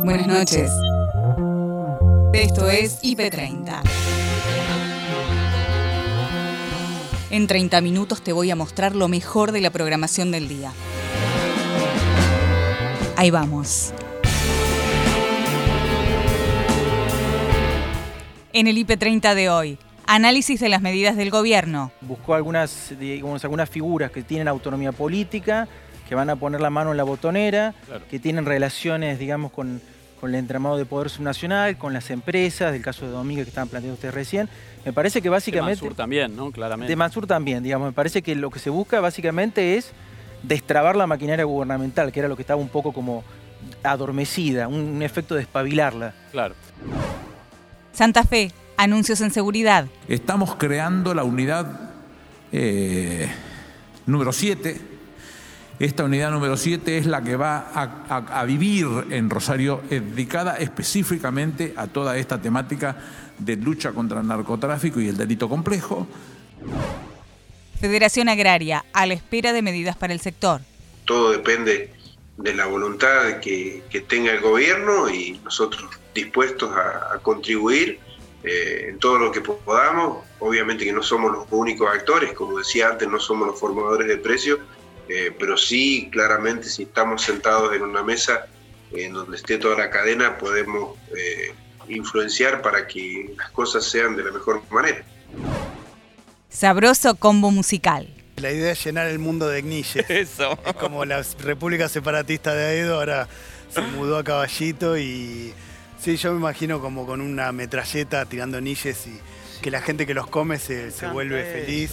Buenas noches. Esto es IP30. En 30 minutos te voy a mostrar lo mejor de la programación del día. Ahí vamos. En el IP30 de hoy, análisis de las medidas del gobierno. Buscó algunas, algunas figuras que tienen autonomía política, que van a poner la mano en la botonera, que tienen relaciones, digamos, con, con el entramado de poder subnacional, con las empresas, del caso de Domínguez que estaban planteando ustedes recién. Me parece que básicamente... De Mansur también, ¿no? Claramente. De Mansur también, digamos. Me parece que lo que se busca básicamente es destrabar la maquinaria gubernamental, que era lo que estaba un poco como adormecida, un, efecto de espabilarla. Claro. Santa Fe, anuncios en seguridad. Estamos creando la unidad eh, número 7. Esta unidad número 7 es la que va a, a vivir en Rosario, dedicada específicamente a toda esta temática de lucha contra el narcotráfico y el delito complejo. Federación Agraria, a la espera de medidas para el sector. Todo depende de la voluntad que, tenga el gobierno y nosotros dispuestos a, contribuir eh, en todo lo que podamos. Obviamente que no somos los únicos actores, como decía antes, no somos los formadores de precios, eh, pero sí, claramente, si estamos sentados en una mesa en donde esté toda la cadena, podemos eh, influenciar para que las cosas sean de la mejor manera. Sabroso combo musical. La idea es llenar el mundo de gnilles. Eso. como la República Separatista de Aedo ahora se mudó a Caballito y sí, yo me imagino como con una metralleta tirando gnilles y que la gente que los come se, se vuelve feliz.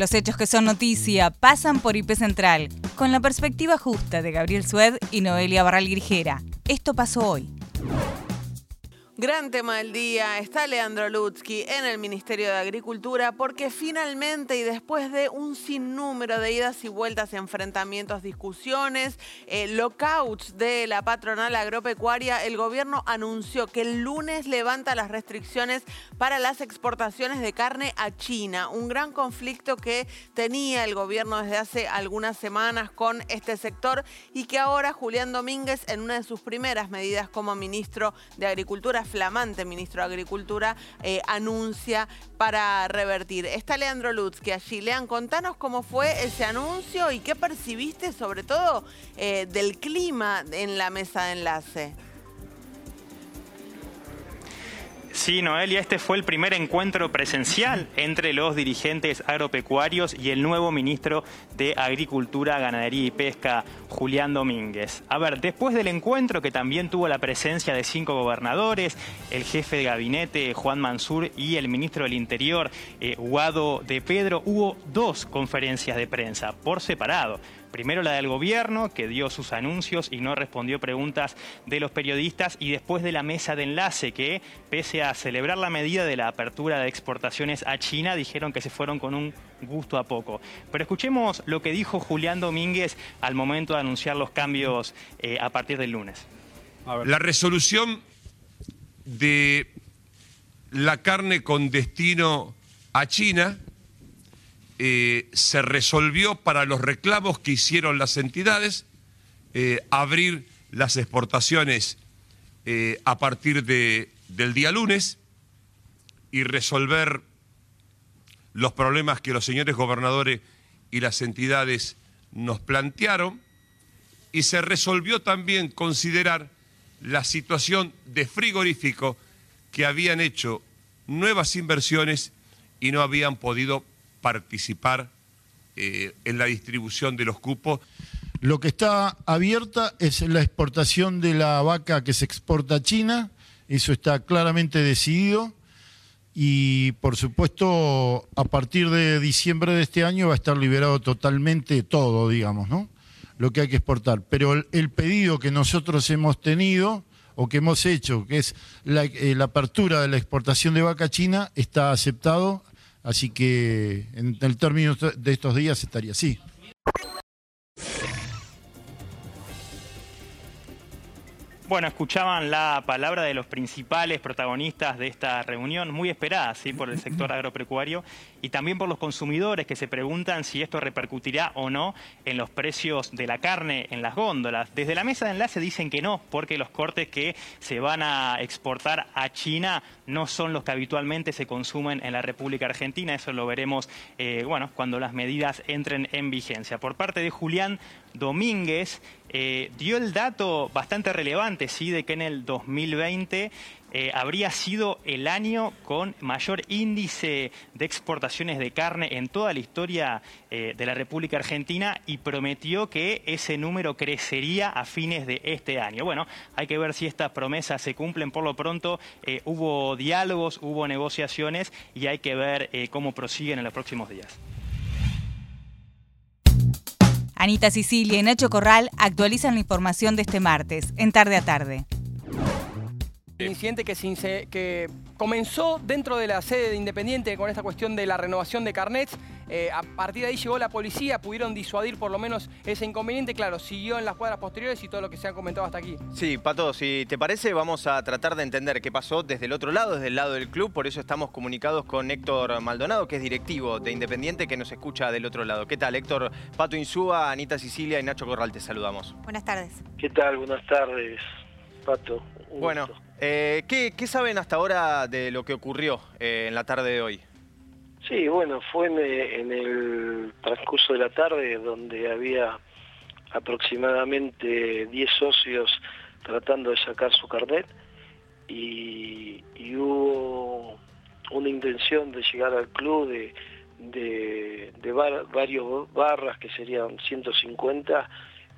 Los hechos que son noticia pasan por IP Central, con la perspectiva justa de Gabriel Sued y Noelia Barral Grijera. Esto pasó hoy. Gran tema del día está Leandro Lutzky en el Ministerio de Agricultura porque finalmente y después de un sinnúmero de idas y vueltas, enfrentamientos, discusiones, eh, lockouts de la patronal agropecuaria, el gobierno anunció que el lunes levanta las restricciones para las exportaciones de carne a China. Un gran conflicto que tenía el gobierno desde hace algunas semanas con este sector y que ahora Julián Domínguez en una de sus primeras medidas como ministro de Agricultura flamante ministro de Agricultura, eh, anuncia para revertir. Está Leandro Lutz, que allí. Lean, contanos cómo fue ese anuncio y qué percibiste sobre todo eh, del clima en la mesa de enlace. Sí, Noelia, este fue el primer encuentro presencial entre los dirigentes agropecuarios y el nuevo ministro de Agricultura, Ganadería y Pesca, Julián Domínguez. A ver, después del encuentro que también tuvo la presencia de cinco gobernadores, el jefe de gabinete, Juan Mansur, y el ministro del Interior, eh, Guado de Pedro, hubo dos conferencias de prensa por separado. Primero la del gobierno, que dio sus anuncios y no respondió preguntas de los periodistas, y después de la mesa de enlace, que pese a celebrar la medida de la apertura de exportaciones a China, dijeron que se fueron con un gusto a poco. Pero escuchemos lo que dijo Julián Domínguez al momento de anunciar los cambios eh, a partir del lunes. La resolución de la carne con destino a China eh, se resolvió para los reclamos que hicieron las entidades, eh, abrir las exportaciones eh, a partir de, del día lunes y resolver los problemas que los señores gobernadores y las entidades nos plantearon. Y se resolvió también considerar la situación de frigorífico que habían hecho nuevas inversiones y no habían podido participar eh, en la distribución de los cupos. Lo que está abierta es la exportación de la vaca que se exporta a China, eso está claramente decidido y por supuesto a partir de diciembre de este año va a estar liberado totalmente todo, digamos, ¿no? Lo que hay que exportar. Pero el, pedido que nosotros hemos tenido o que hemos hecho, que es la, eh, la apertura de la exportación de vaca china, está aceptado Así que en el término de estos días estaría así. Bueno, escuchaban la palabra de los principales protagonistas de esta reunión, muy esperada ¿sí? por el sector agropecuario y también por los consumidores que se preguntan si esto repercutirá o no en los precios de la carne en las góndolas. Desde la mesa de enlace dicen que no, porque los cortes que se van a exportar a China no son los que habitualmente se consumen en la República Argentina. Eso lo veremos eh, bueno, cuando las medidas entren en vigencia. Por parte de Julián Domínguez, eh, dio el dato bastante relevante, sí, de que en el 2020 eh, habría sido el año con mayor índice de exportaciones de carne en toda la historia eh, de la República Argentina y prometió que ese número crecería a fines de este año. Bueno, hay que ver si estas promesas se cumplen. Por lo pronto hubo diálogos, hubo negociaciones y hay que ver cómo prosiguen en los próximos días. Anita Sicilia y Nacho Corral actualizan la información de este martes, en tarde a tarde. El incidente que, que comenzó dentro de la sede de Independiente con esta cuestión de la renovación de carnets. Eh, a partir de ahí llegó la policía, pudieron disuadir por lo menos ese inconveniente. Claro, siguió en las cuadras posteriores y todo lo que se ha comentado hasta aquí. Sí, Pato, si te parece, vamos a tratar de entender qué pasó desde el otro lado, desde el lado del club. Por eso estamos comunicados con Héctor Maldonado, que es directivo de Independiente, que nos escucha del otro lado. ¿Qué tal, Héctor? Pato Insúa, Anita Sicilia y Nacho Corral, te saludamos. Buenas tardes. ¿Qué tal? Buenas tardes, Pato. bueno, eh, ¿qué, saben hasta ahora de lo que ocurrió eh, en la tarde de hoy? Sí, bueno, fue en, el transcurso de la tarde donde había aproximadamente 10 socios tratando de sacar su carnet y, hubo una intención de llegar al club de, varios barras que serían 150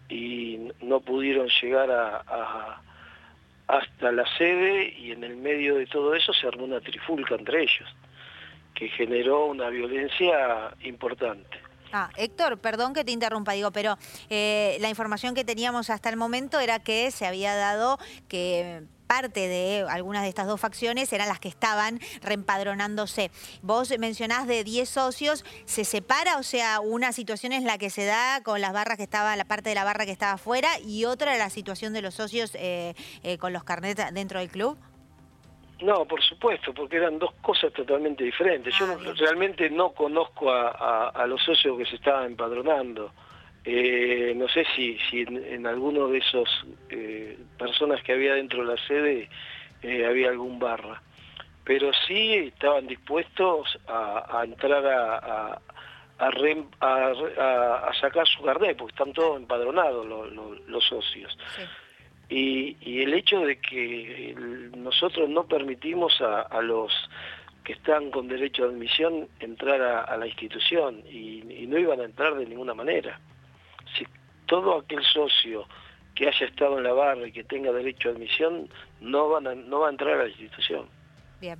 y no pudieron llegar a hasta la sede y en el medio de todo eso se armó una trifulca entre ellos, que generó una violencia importante. Ah, Héctor, perdón que te interrumpa, digo, pero eh, la información que teníamos hasta el momento era que se había dado que parte de algunas de estas dos facciones eran las que estaban reempadronándose. Vos mencionás de 10 socios, ¿se separa? O sea, una situación es la que se da con las barras que estaba, la parte de la barra que estaba afuera y otra la situación de los socios eh, eh, con los carnets dentro del club. No, por supuesto, porque eran dos cosas totalmente diferentes. Yo ah, realmente no conozco a, los socios que se estaban empadronando. Eh, no sé si, si en, alguno de esos eh, personas que había dentro de la sede eh, había algún barra, pero sí estaban dispuestos a, entrar a, a, sacar su carnet, porque están todos empadronados los, socios. Y, el hecho de que nosotros no permitimos a, los que están con derecho de admisión entrar a, la institución y no iban a entrar de ninguna manera si todo aquel socio que haya estado en la barra y que tenga derecho a admisión no, van no va a entrar a la institución. Bien.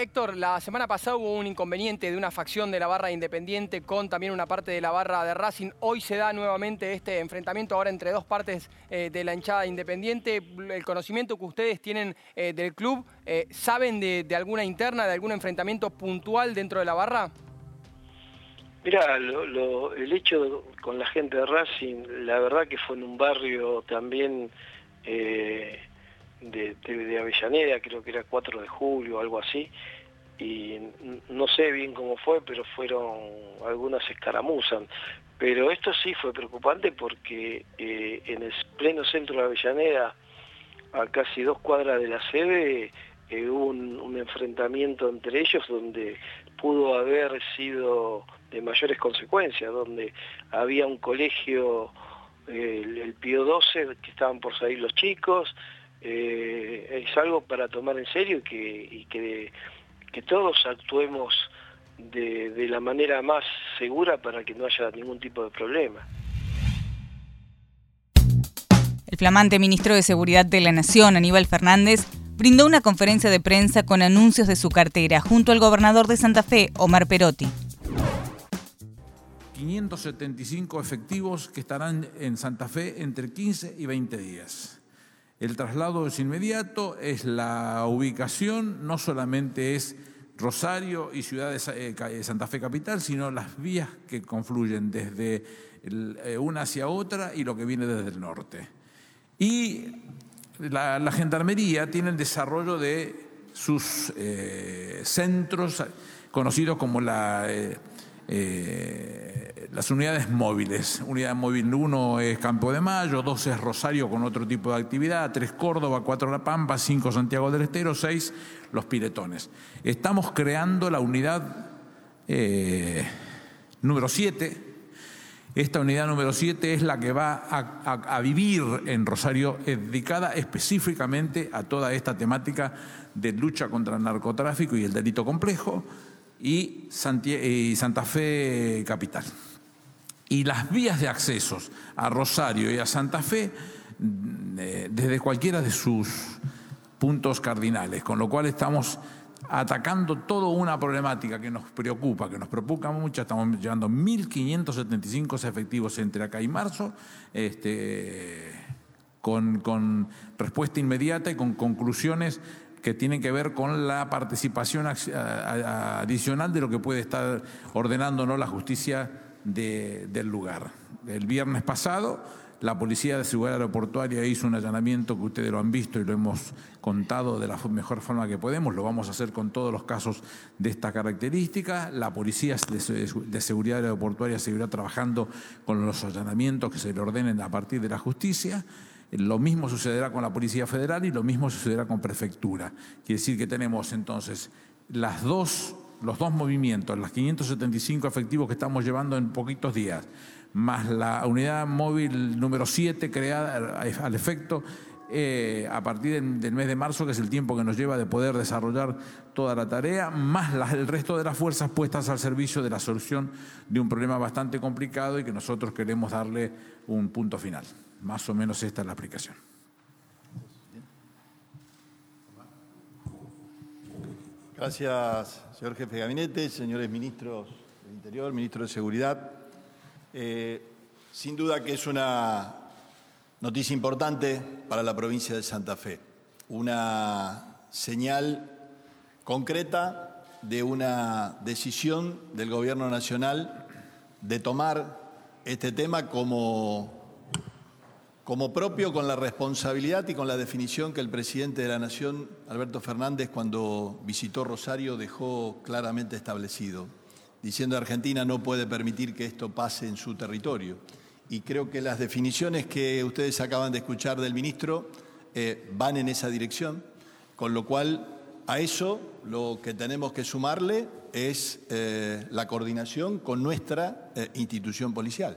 Héctor, la semana pasada hubo un inconveniente de una facción de la barra independiente con también una parte de la barra de Racing. Hoy se da nuevamente este enfrentamiento ahora entre dos partes eh, de la hinchada independiente. El conocimiento que ustedes tienen eh, del club, eh, ¿saben de, alguna interna, de algún enfrentamiento puntual dentro de la barra? Mira, el hecho con la gente de Racing, la verdad que fue en un barrio también de, Avellaneda, creo que era 4 de julio, algo así, y no sé bien cómo fue, pero fueron algunas escaramuzas. Pero esto sí fue preocupante porque eh, en el pleno centro de Avellaneda, a casi dos cuadras de la sede, eh, hubo un, enfrentamiento entre ellos donde pudo haber sido de mayores consecuencias, donde había un colegio, el, Pío 12, que estaban por salir los chicos, eh, es algo para tomar en serio y que, que, que todos actuemos de, de la manera más segura para que no haya ningún tipo de problema. El flamante ministro de Seguridad de la Nación, Aníbal Fernández, brindó una conferencia de prensa con anuncios de su cartera junto al gobernador de Santa Fe, Omar Perotti. 575 efectivos que estarán en Santa Fe entre 15 y 20 días. El traslado es inmediato, es la ubicación, no solamente es Rosario y Ciudad de eh, Santa Fe Capital, sino las vías que confluyen desde eh, una hacia otra y lo que viene desde el norte. Y la, gendarmería tiene el desarrollo de sus eh, centros conocidos como la, eh, eh, las unidades móviles. Unidad móvil 1 es Campo de Mayo, 2 es Rosario con otro tipo de actividad, 3 Córdoba, 4 La Pampa, 5 Santiago del Estero, 6 Los Piretones. Estamos creando la unidad número 7 esta unidad número 7 es la que va a, vivir en Rosario, dedicada específicamente a toda esta temática de lucha contra el narcotráfico y el delito complejo y, Santa Fe Capital. Y las vías de accesos a Rosario y a Santa Fe mm, eh, desde cualquiera de sus puntos cardinales, con lo cual estamos atacando toda una problemática que nos preocupa, que nos preocupa mucho. Estamos llevando 1.575 efectivos entre acá y marzo, este, con, respuesta inmediata y con conclusiones que tienen que ver con la participación adicional de lo que puede estar ordenándonos la justicia del lugar. El viernes pasado la Policía de Seguridad Aeroportuaria hizo un allanamiento que ustedes lo han visto y lo hemos contado de la mejor forma que podemos. Lo vamos a hacer con todos los casos de esta característica. La Policía de Seguridad Aeroportuaria seguirá trabajando con los allanamientos que se le ordenen a partir de la justicia. Lo mismo sucederá con la Policía Federal y lo mismo sucederá con Prefectura. Quiere decir que tenemos entonces dos, los dos movimientos, las 575 efectivos que estamos llevando en poquitos días más la unidad móvil número 7 creada al efecto eh, a partir del mes de marzo, que es el tiempo que nos lleva de poder desarrollar toda la tarea, más el resto de las fuerzas puestas al servicio de la solución de un problema bastante complicado y que nosotros queremos darle un punto final. Más o menos esta es la aplicación. Gracias, señor jefe de gabinete, señores ministros del Interior, ministro de Seguridad. Eh, sin duda que es una noticia importante para la provincia de Santa Fe, una señal concreta de una decisión del Gobierno Nacional de tomar este tema como, como propio con la responsabilidad y con la definición que el presidente de la Nación, Alberto Fernández, cuando visitó Rosario dejó claramente establecido diciendo Argentina no puede permitir que esto pase en su territorio. Y creo que las definiciones que ustedes acaban de escuchar del ministro eh, van en esa dirección, con lo cual a eso lo que tenemos que sumarle es eh, la coordinación con nuestra eh, institución policial.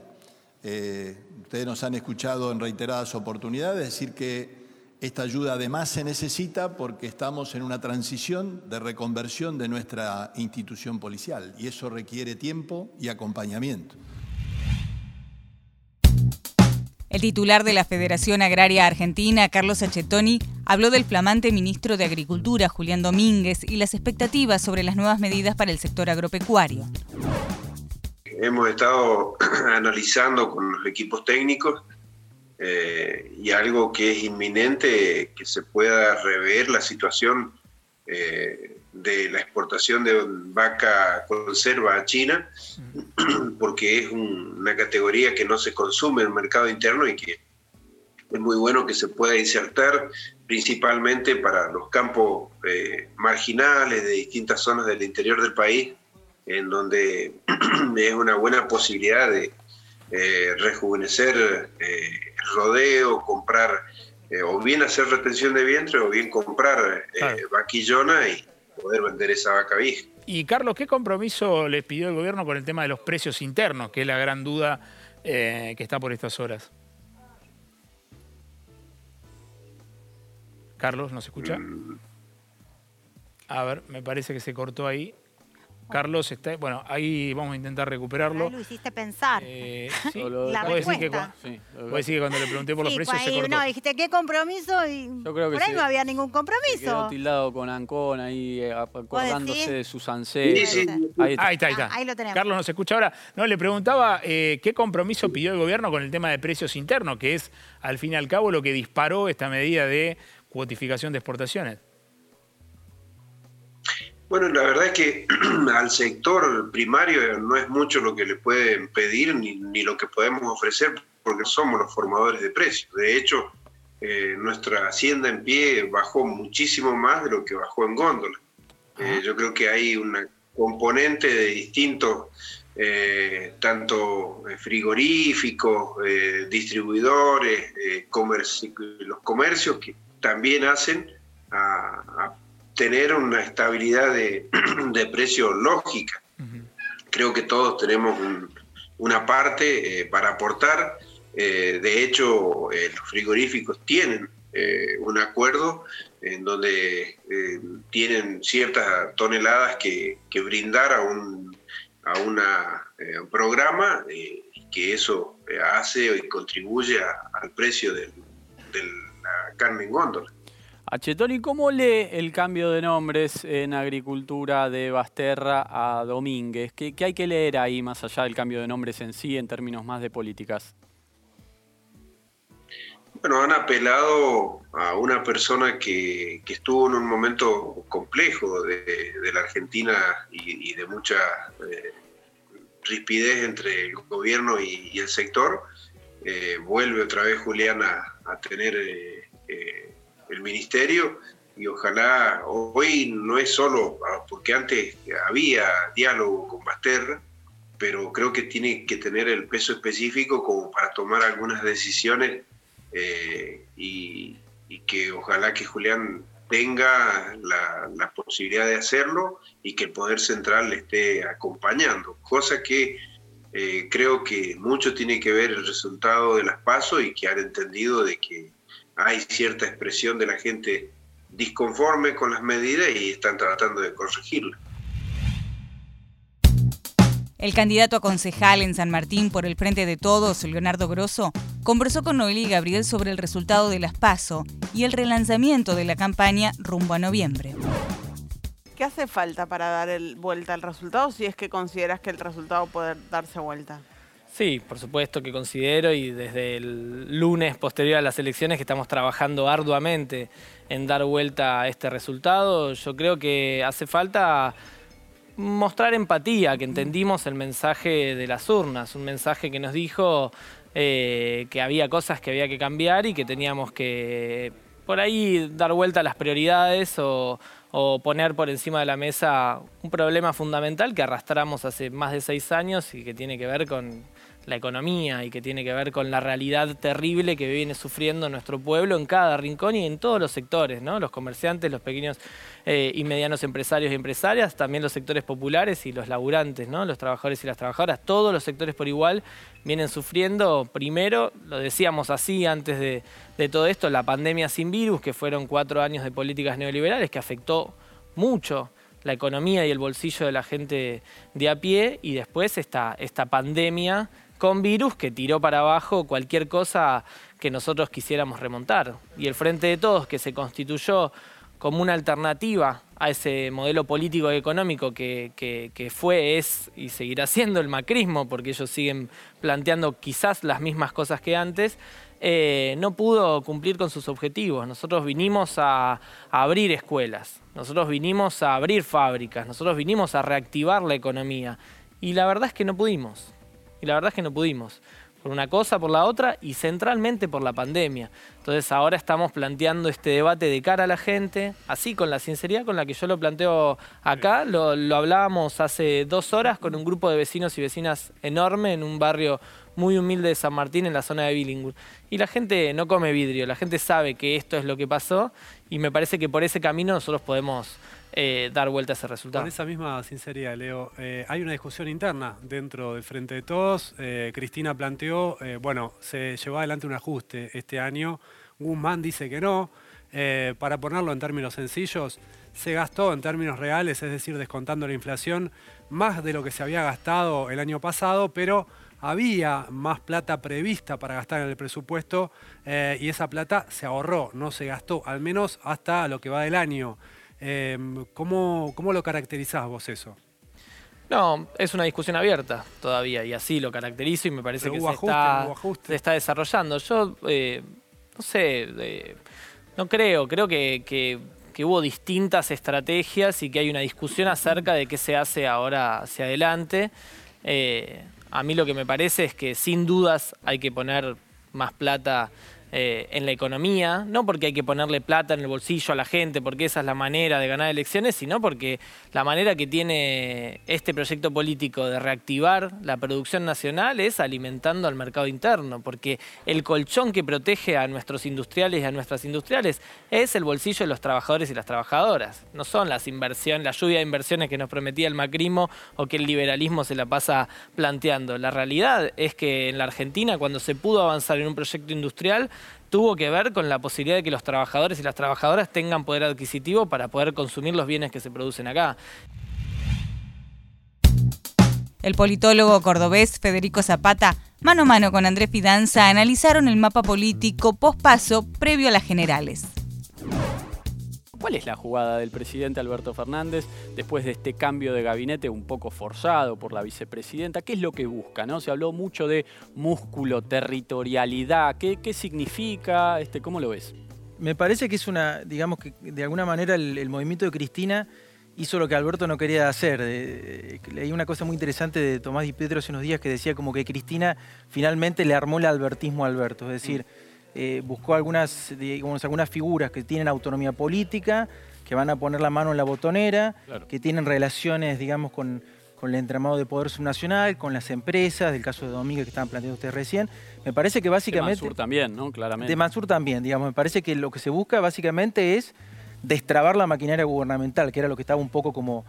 Ustedes nos han escuchado en reiteradas oportunidades decir que esta ayuda además se necesita porque estamos en una transición de reconversión de nuestra institución policial y eso requiere tiempo y acompañamiento. El titular de la Federación Agraria Argentina, Carlos Achetoni, habló del flamante ministro de Agricultura, Julián Domínguez, y las expectativas sobre las nuevas medidas para el sector agropecuario. Hemos estado analizando con los equipos técnicos eh, y algo que es inminente, que se pueda rever la situación eh, de la exportación de vaca conserva a China, porque es una categoría que no se consume en el mercado interno y que es muy bueno que se pueda insertar principalmente para los campos eh, marginales de distintas zonas del interior del país, en donde es una buena posibilidad de rejuvenecer rodeo, comprar, eh, o bien hacer retención de vientre, o bien comprar eh, vaquillona y poder vender esa vaca vieja. Y Carlos, ¿qué compromiso les pidió el gobierno con el tema de los precios internos, que es la gran duda eh, que está por estas horas? Carlos, ¿nos escucha? Mm. A ver, me parece que se cortó ahí. Carlos está, bueno, ahí vamos a intentar recuperarlo. lo hiciste pensar. Eh, sí, la decir que, sí, decir que cuando le pregunté por los precios se cortó. No, dijiste qué compromiso y Yo creo que por ahí no había ningún compromiso. Quedó tildado con Ancón ahí eh, acordándose de sus ancestros. Ahí, está. ahí está, ahí está. ahí lo tenemos. Carlos nos escucha ahora. No, le preguntaba eh, qué compromiso pidió el gobierno con el tema de precios internos, que es al fin y al cabo lo que disparó esta medida de cuotificación de exportaciones. Bueno, la verdad es que al sector primario no es mucho lo que le pueden pedir ni, lo que podemos ofrecer porque somos los formadores de precios. De hecho, eh, nuestra hacienda en pie bajó muchísimo más de lo que bajó en góndola. Eh, yo creo que hay una componente de distintos, eh, tanto frigoríficos, distribuidores, los comercios que también hacen a, tener una estabilidad de, de precio lógica. Creo que todos tenemos una parte para aportar eh, de hecho, eh, los frigoríficos tienen eh, un acuerdo en donde tienen ciertas toneladas que, brindar a un, a una, programa y que eso hace y contribuye al precio de la carne en góndola. Achetoni, ¿cómo lee el cambio de nombres en agricultura de Basterra a Domínguez? ¿Qué, ¿Qué, hay que leer ahí más allá del cambio de nombres en sí en términos más de políticas? Bueno, han apelado a una persona que, estuvo en un momento complejo de, la Argentina y, de mucha eh, rispidez entre el gobierno y, el sector. Eh, vuelve otra vez Julián a, tener eh, el ministerio y ojalá hoy no es solo, porque antes había diálogo con Basterra, pero creo que tiene que tener el peso específico como para tomar algunas decisiones eh, y, que ojalá que Julián tenga la, posibilidad de hacerlo y que el Poder Central le esté acompañando, cosa que eh, creo que mucho tiene que ver el resultado de las pasos y que han entendido de que hay cierta expresión de la gente disconforme con las medidas y están tratando de corregirlas. El candidato a concejal en San Martín por el Frente de Todos, Leonardo Grosso, conversó con Noelia y Gabriel sobre el resultado de las PASO y el relanzamiento de la campaña rumbo a noviembre. ¿Qué hace falta para dar vuelta al resultado si es que consideras que el resultado puede darse vuelta? Sí, por supuesto que considero y desde el lunes posterior a las elecciones que estamos trabajando arduamente en dar vuelta a este resultado, yo creo que hace falta mostrar empatía, que entendimos el mensaje de las urnas, un mensaje que nos dijo eh, que había cosas que había que cambiar y que teníamos que por ahí dar vuelta a las prioridades o, o poner por encima de la mesa un problema fundamental que arrastramos hace más de seis años y que tiene que ver con la economía y que tiene que ver con la realidad terrible que viene sufriendo nuestro pueblo en cada rincón y en todos los sectores, ¿no? Los comerciantes, los pequeños eh, y medianos empresarios y empresarias, también los sectores populares y los laburantes. Los trabajadores y las trabajadoras, todos los sectores por igual vienen sufriendo, primero, lo decíamos así antes de, de todo esto, la pandemia sin virus, que fueron cuatro años de políticas neoliberales que afectó mucho la economía y el bolsillo de la gente de a pie y después esta, esta pandemia con virus que tiró para abajo cualquier cosa que nosotros quisiéramos remontar. Y el Frente de Todos, que se constituyó como una alternativa a ese modelo político y económico que, fue, es y seguirá siendo el macrismo, porque ellos siguen planteando quizás las mismas cosas que antes, eh, no pudo cumplir con sus objetivos. Nosotros vinimos a, abrir escuelas, nosotros vinimos a abrir fábricas, nosotros vinimos a reactivar la economía. Y la verdad es que no pudimos y la verdad es que no pudimos. Por una cosa, por la otra y centralmente por la pandemia. Entonces ahora estamos planteando este debate de cara a la gente, así con la sinceridad con la que yo lo planteo acá. Lo, hablábamos hace dos horas con un grupo de vecinos y vecinas enorme en un barrio muy humilde de San Martín en la zona de Billingur. Y la gente no come vidrio, la gente sabe que esto es lo que pasó y me parece que por ese camino nosotros podemos eh, dar vuelta a ese resultado. Con esa misma sinceridad, Leo, eh, hay una discusión interna dentro del Frente de Todos. Eh, Cristina planteó, bueno, se llevó adelante un ajuste este año. Guzmán dice que no. para ponerlo en términos sencillos, se gastó en términos reales, es decir, descontando la inflación, más de lo que se había gastado el año pasado, pero había más plata prevista para gastar en el presupuesto y esa plata se ahorró, no se gastó, al menos hasta lo que va del año. Em, ¿cómo, ¿Cómo lo caracterizás vos eso? No, es una discusión abierta todavía y así lo caracterizo y me parece que se, está, se, está, desarrollando. Yo, eh, no sé, eh, no creo, creo que, que, hubo distintas estrategias y que hay una discusión acerca de qué se hace ahora hacia adelante. Eh, a mí lo que me parece es que sin dudas hay que poner más plata eh, en la economía, no porque hay que ponerle plata en el bolsillo a la gente, porque esa es la manera de ganar elecciones, sino porque la manera que tiene este proyecto político de reactivar la producción nacional es alimentando al mercado interno, porque el colchón que protege a nuestros industriales y a nuestras industriales es el bolsillo de los trabajadores y las trabajadoras, no son las inversiones, la lluvia de inversiones que nos prometía el macrimo o que el liberalismo se la pasa planteando. La realidad es que en la Argentina, cuando se pudo avanzar en un proyecto industrial, tuvo que ver con la posibilidad de que los trabajadores y las trabajadoras tengan poder adquisitivo para poder consumir los bienes que se producen acá. El politólogo cordobés Federico Zapata, mano a mano con Andrés Fidanza, analizaron el mapa político pospaso previo a las generales. ¿Cuál es la jugada del presidente Alberto Fernández después de este cambio de gabinete un poco forzado por la vicepresidenta? ¿Qué es lo que busca? ¿no? Se habló mucho de músculo, territorialidad. ¿Qué, qué significa? Este, ¿Cómo lo ves? Me parece que es una, digamos que de alguna manera el, movimiento de Cristina hizo lo que Alberto no quería hacer. leí una cosa muy interesante de Tomás Di Pietro hace unos días que decía como que Cristina finalmente le armó el albertismo a Alberto. Es decir, eh, buscó algunas, digamos, algunas figuras que tienen autonomía política, que van a poner la mano en la botonera, que tienen relaciones, digamos, con, el entramado de poder subnacional, con las empresas, del caso de Domínguez que estaban planteando ustedes recién. Me parece que básicamente... De Mansur también, ¿no? Claramente. De Mansur también, digamos. Me parece que lo que se busca básicamente es destrabar la maquinaria gubernamental, que era lo que estaba un poco como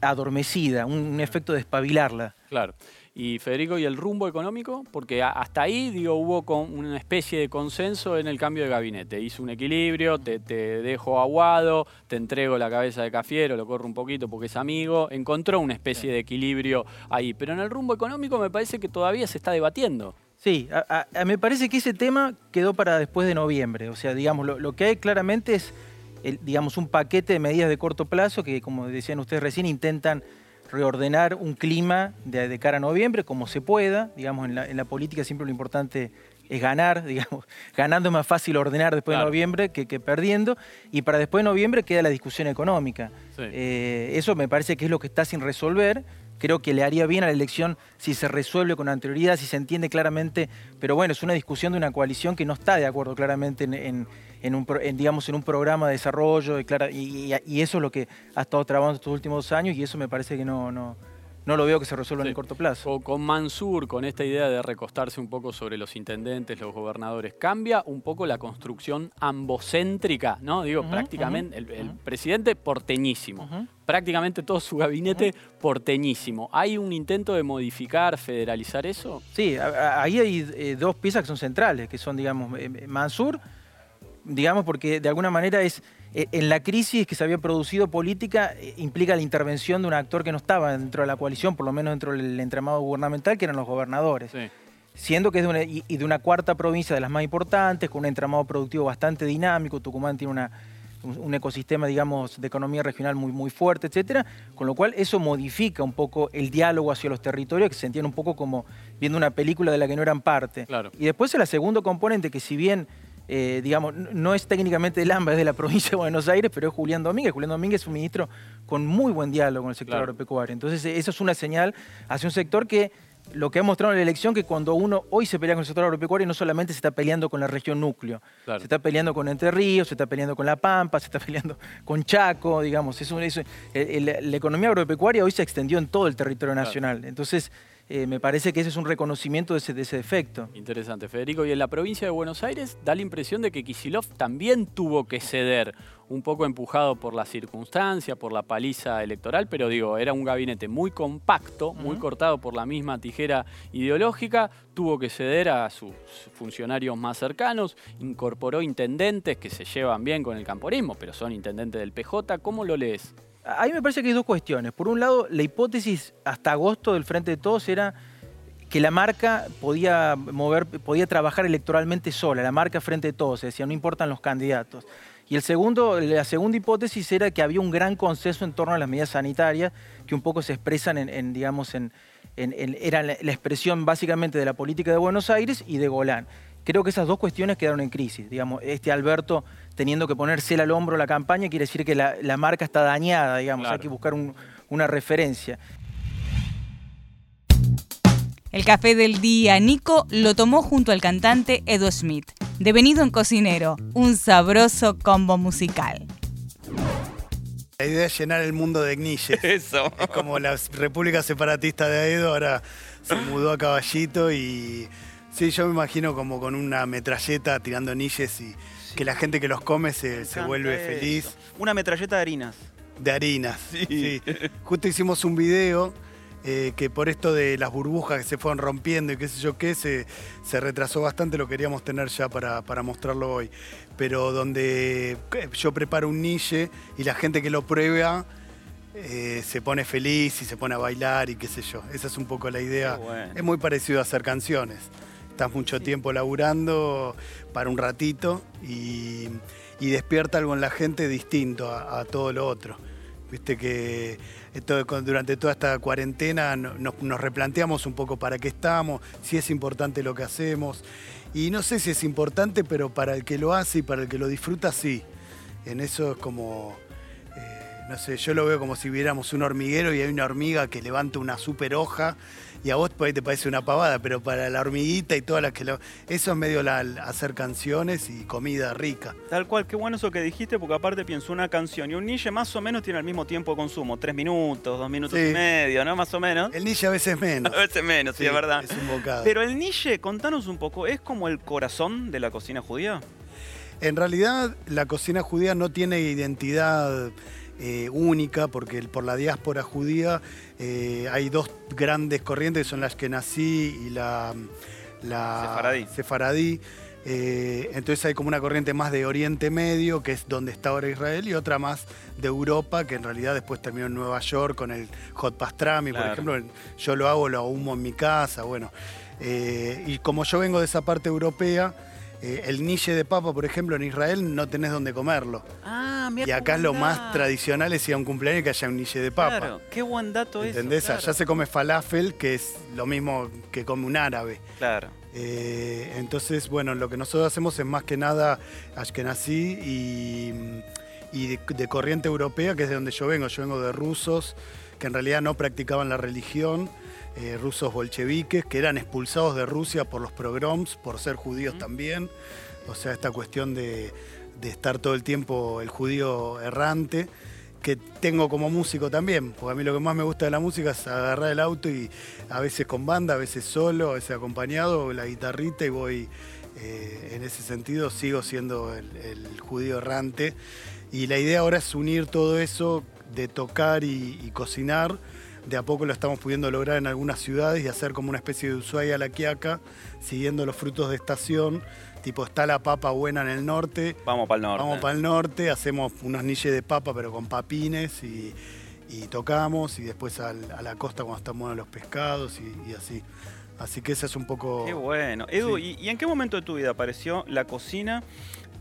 adormecida, un, efecto de espabilarla. Claro. Y Federico, ¿y el rumbo económico? Porque hasta ahí, digo, hubo con una especie de consenso en el cambio de gabinete. Hizo un equilibrio, te, dejo aguado, te entrego la cabeza de Cafiero, lo corro un poquito porque es amigo. Encontró una especie de equilibrio ahí. Pero en el rumbo económico me parece que todavía se está debatiendo. Sí, me parece que ese tema quedó para después de noviembre. O sea, digamos, lo, que hay claramente es, digamos, un paquete de medidas de corto plazo que, como decían ustedes recién, intentan reordenar un clima de, cara a noviembre como se pueda. Digamos, en la, política siempre lo importante es ganar, digamos, ganando es más fácil ordenar después de noviembre que, perdiendo, y para después de noviembre queda la discusión económica. Eh, eso me parece que es lo que está sin resolver, creo que le haría bien a la elección si se resuelve con anterioridad, si se entiende claramente, pero bueno, es una discusión de una coalición que no está de acuerdo claramente en, un, digamos, en un programa de desarrollo y, eso es lo que ha estado trabajando estos últimos años y eso me parece que no, no lo veo que se resuelva en el corto plazo. O con Mansur, con esta idea de recostarse un poco sobre los intendentes, los gobernadores, cambia un poco la construcción ambocéntrica, ¿no? Digo, prácticamente el, presidente porteñísimo, prácticamente todo su gabinete porteñísimo. ¿Hay un intento de modificar, federalizar eso? Sí, ahí hay eh, dos piezas que son centrales, que son, digamos, eh, Mansur, digamos, porque de alguna manera es eh, en la crisis que se había producido política eh, implica la intervención de un actor que no estaba dentro de la coalición, por lo menos dentro del entramado gubernamental, que eran los gobernadores. Siendo que es de una, y, de una cuarta provincia de las más importantes, con un entramado productivo bastante dinámico, Tucumán tiene una, un ecosistema, digamos, de economía regional muy, muy fuerte, etcétera, con lo cual eso modifica un poco el diálogo hacia los territorios, que se entiende un poco como viendo una película de la que no eran parte. Y después el segundo componente, que si bien eh, digamos, no es técnicamente del AMBA, es de la provincia de Buenos Aires, pero es Julián Domínguez. Julián Domínguez es un ministro con muy buen diálogo con el sector agropecuario. Entonces, eso es una señal hacia un sector que lo que ha mostrado en la elección que cuando uno hoy se pelea con el sector agropecuario no solamente se está peleando con la región núcleo, se está peleando con Entre Ríos, se está peleando con La Pampa, se está peleando con Chaco, digamos. Es la economía agropecuaria hoy se extendió en todo el territorio nacional. Entonces, eh, me parece que ese es un reconocimiento de ese, de ese defecto. Interesante, Federico. Y en la provincia de Buenos Aires da la impresión de que Kisilov también tuvo que ceder, un poco empujado por la circunstancia, por la paliza electoral, pero digo, era un gabinete muy compacto, muy cortado por la misma tijera ideológica, tuvo que ceder a sus funcionarios más cercanos, incorporó intendentes que se llevan bien con el camporismo, pero son intendentes del PJ. ¿Cómo lo lees? Ahí me parece que hay dos cuestiones. Por un lado, la hipótesis hasta agosto del Frente de Todos era que la marca podía mover, podía trabajar electoralmente sola, la marca Frente de Todos, se decía, no importan los candidatos. Y el segundo, la segunda hipótesis era que había un gran consenso en torno a las medidas sanitarias que un poco se expresan en, digamos, en, era la expresión básicamente de la política de Buenos Aires y de Golán. Creo que esas dos cuestiones quedaron en crisis. Digamos, este Alberto teniendo que ponerse al hombro la campaña quiere decir que la, marca está dañada, digamos, hay que buscar una referencia. El café del día, Nico lo tomó junto al cantante Edo Smith. Devenido en cocinero, un sabroso combo musical. La idea es llenar el mundo de gnilles. Eso. Es como la República Separatista de Aedo, ahora se mudó a Caballito y sí, yo me imagino como con una metralleta tirando gnilles y que la gente que los come se, se vuelve Eso. feliz. Una metralleta de harinas. De harinas. Sí. sí. Justo hicimos un video eh, que por esto de las burbujas que se fueron rompiendo y qué sé yo qué, se, se retrasó bastante, lo queríamos tener ya para, para mostrarlo hoy. Pero donde yo preparo un niche y la gente que lo prueba eh, se pone feliz y se pone a bailar y qué sé yo. Esa es un poco la idea. Bueno. Es muy parecido a hacer canciones. Estás mucho tiempo laburando para un ratito y, y despierta algo en la gente distinto a, a todo lo otro. Viste que esto, con- durante toda esta cuarentena no- nos, nos replanteamos un poco para qué estamos, si es importante lo que hacemos. Y no sé si es importante, pero para el que lo hace y para el que lo disfruta, sí. En eso es como, eh, no sé, yo lo veo como si viéramos un hormiguero y hay una hormiga que levanta una super hoja y a vos por ahí te parece una pavada, pero para la hormiguita y todas las que lo... Eso es medio la, hacer canciones y comida rica. Tal cual, qué bueno eso que dijiste, porque aparte pienso una canción y un niche más o menos tiene el mismo tiempo de consumo, tres minutos, dos minutos Sí. y medio, ¿no? Más o menos. El niche a veces menos. A veces menos, sí, Sí, es verdad. es un bocado. Pero el niche, contanos un poco, ¿es como el corazón de la cocina judía? En realidad, la cocina judía no tiene identidad eh, única, porque por la diáspora judía eh, hay dos grandes corrientes, que son las que nací y la, la Sefaradí. sefaradí. Eh, entonces hay como una corriente más de Oriente Medio, que es donde está ahora Israel, y otra más de Europa, que en realidad después terminó en Nueva York con el hot pastrami, por ejemplo. Yo lo hago, lo ahumo en mi casa, bueno. Eh, y como yo vengo de esa parte europea, eh, el niche de papa, por ejemplo, en Israel no tenés dónde comerlo. Ah, mira Y acá lo más tradicional es ir a un cumpleaños que haya un niche de papa. Claro, qué buen dato ¿Entendés? eso. Allá se come falafel, que es lo mismo que come un árabe. Claro. Eh, entonces, bueno, lo que nosotros hacemos es más que nada ashkenazí y, y de, de corriente europea, que es de donde yo vengo. Yo vengo de rusos que en realidad no practicaban la religión, eh, rusos bolcheviques, que eran expulsados de Rusia por los pogroms, por ser judíos también. O sea, esta cuestión de, de estar todo el tiempo el judío errante que tengo como músico también, porque a mí lo que más me gusta de la música es agarrar el auto y a veces con banda, a veces solo, a veces acompañado, la guitarrita y voy, eh, en ese sentido sigo siendo el, el judío errante. Y la idea ahora es unir todo eso de tocar y, y cocinar. De a poco lo estamos pudiendo lograr en algunas ciudades y hacer como una especie de Ushuaia a la Quiaca, siguiendo los frutos de estación. Tipo, está la papa buena en el norte, Vamos para el norte. Vamos para el norte, hacemos unos niches de papa pero con papines y, y tocamos y después al- a la costa cuando están buenos los pescados y, y así. Así que esa es un poco... Qué bueno. Edu, Sí. ¿y, y en qué momento de tu vida apareció la cocina?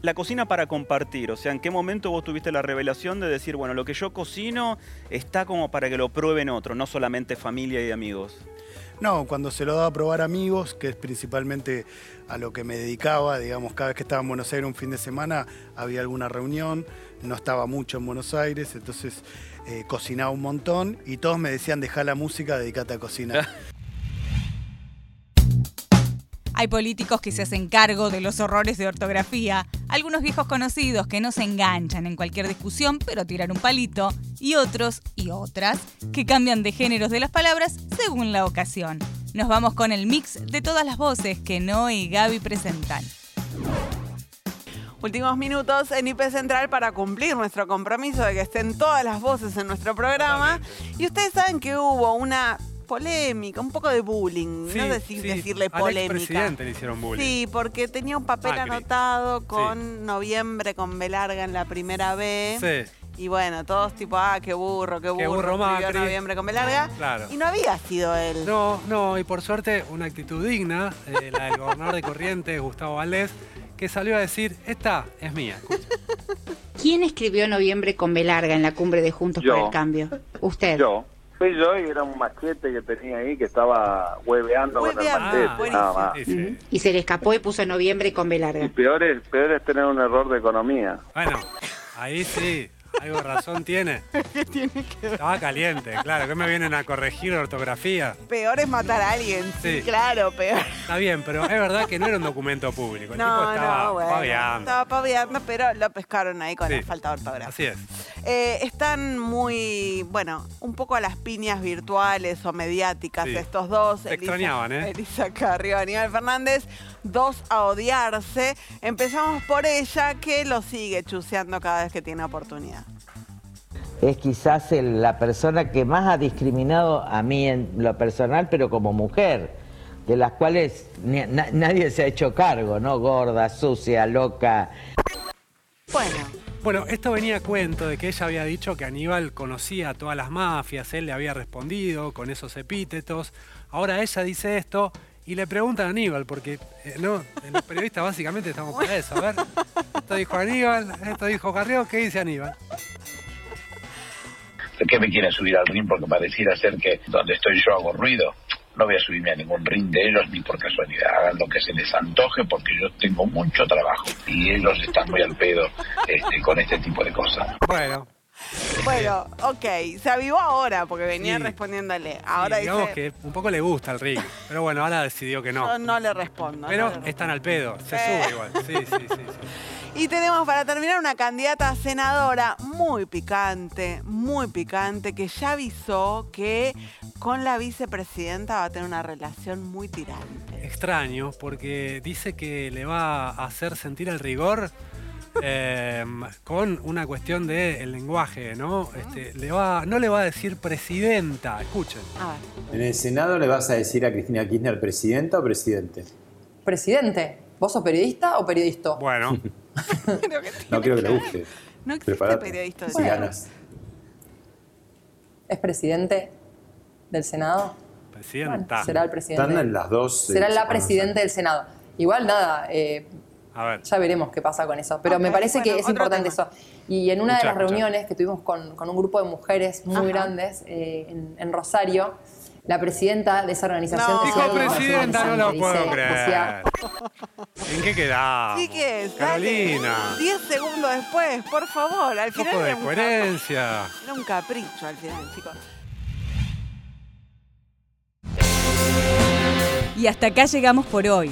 La cocina para compartir, o sea, ¿en qué momento vos tuviste la revelación de decir, bueno, lo que yo cocino está como para que lo prueben otros, no solamente familia y amigos? No, cuando se lo daba a probar amigos, que es principalmente a lo que me dedicaba, digamos, cada vez que estaba en Buenos Aires un fin de semana había alguna reunión, no estaba mucho en Buenos Aires, entonces eh, cocinaba un montón y todos me decían, deja la música, dedícate a cocinar. Hay políticos que se hacen cargo de los horrores de ortografía, algunos viejos conocidos que no se enganchan en cualquier discusión pero tiran un palito, y otros y otras que cambian de géneros de las palabras según la ocasión. Nos vamos con el mix de todas las voces que Noé y Gaby presentan. Últimos minutos en IP Central para cumplir nuestro compromiso de que estén todas las voces en nuestro programa. Y ustedes saben que hubo una polémica, un poco de bullying, Sí, no decir, sí. decirle Al polémica. expresidente le hicieron bullying. Sí, porque tenía un papel Macri. anotado con noviembre con B larga en la primera B. Sí. Y bueno, todos tipo, ah, qué burro, qué burro, Qué burro escribió Macri. noviembre con B larga. Claro. Y no había sido él. No, no, y por suerte una actitud digna, eh, la del gobernador de Corrientes, Gustavo Valdés, que salió a decir, esta es mía. ¿Quién escribió Noviembre con B larga en la cumbre de Juntos Yo. por el Cambio? Usted. Yo. Fui yo y era un machete que tenía ahí que estaba hueveando con el machete, nada más. Y se le escapó y puso Noviembre con larga. Y peor es, peor es tener un error de economía. Bueno, ahí sí, Algo razón tiene. ¿Qué tiene que ver? Estaba caliente, claro. ¿Qué me vienen a corregir ortografía? Peor es matar a alguien. Sí, Sí. claro, peor. Está bien, pero es verdad que no era un documento público. El tipo No, estaba no, bueno. paveando. Estaba paveando, pero lo pescaron ahí con Sí. la falta de ortografía. Así es. Eh, están muy, bueno, un poco a las piñas virtuales o mediáticas Sí. estos dos. Se extrañaban, ¿eh? Elisa Carrió, Aníbal Fernández, dos a odiarse. Empezamos por ella, que lo sigue chuceando cada vez que tiene oportunidad. es quizás el- la persona que más ha discriminado a mí en lo personal, pero como mujer, de las cuales ni- na- nadie se ha hecho cargo, ¿no? Gorda, sucia, loca. Bueno. Bueno, esto venía a cuento de que ella había dicho que Aníbal conocía a todas las mafias, él le había respondido con esos epítetos. Ahora ella dice esto y le preguntan a Aníbal, porque eh, no, los periodistas básicamente estamos para eso. A ver, esto dijo Aníbal, esto dijo Carrió, ¿qué dice Aníbal? ¿Por qué me quieren subir al ring? Porque pareciera ser que donde estoy yo hago ruido. No voy a subirme a ningún ring de ellos ni por casualidad. Hagan lo que se les antoje porque yo tengo mucho trabajo y ellos están muy al pedo este, con este tipo de cosas. Bueno. Bueno, ok, se avivó ahora porque venía Sí. respondiéndole. Ahora digamos dice, que un poco le gusta el ring, pero bueno, ahora decidió que no. yo no le respondo. Pero están al pedo, se Eh. sube igual. Sí, sí, sí. sí. Y tenemos para terminar una candidata a senadora muy picante, muy picante, que ya avisó que con la vicepresidenta va a tener una relación muy tirante. Extraño, porque dice que le va a hacer sentir el rigor eh, con una cuestión del lenguaje, ¿no? Este, le va, no le va a decir presidenta, escuchen. En el Senado le vas a decir a Cristina Kirchner presidenta o presidente. Presidente, ¿vos sos periodista o periodista? Bueno. No creo que le guste. No existe periodista de Si Senado. ganas. ¿Es presidente del Senado? Presidenta. será el presidente. Están en las dos. eh, Será la presidenta del Senado. Igual nada, eh, A ver. ya veremos qué pasa con eso. Pero me parece bueno, que es importante tema. eso. Y en una de las reuniones que tuvimos con, con un grupo de mujeres muy Ajá. grandes eh, en, en Rosario, la presidenta de esa organización... No. Dijo presidenta, no lo puedo Dice- creer. decía, ¿En qué quedamos? Sí que es, Carolina. 10 segundos después, por favor. Al Un final poco de era un, coherencia. era un capricho al final, chicos. Y hasta acá llegamos por hoy.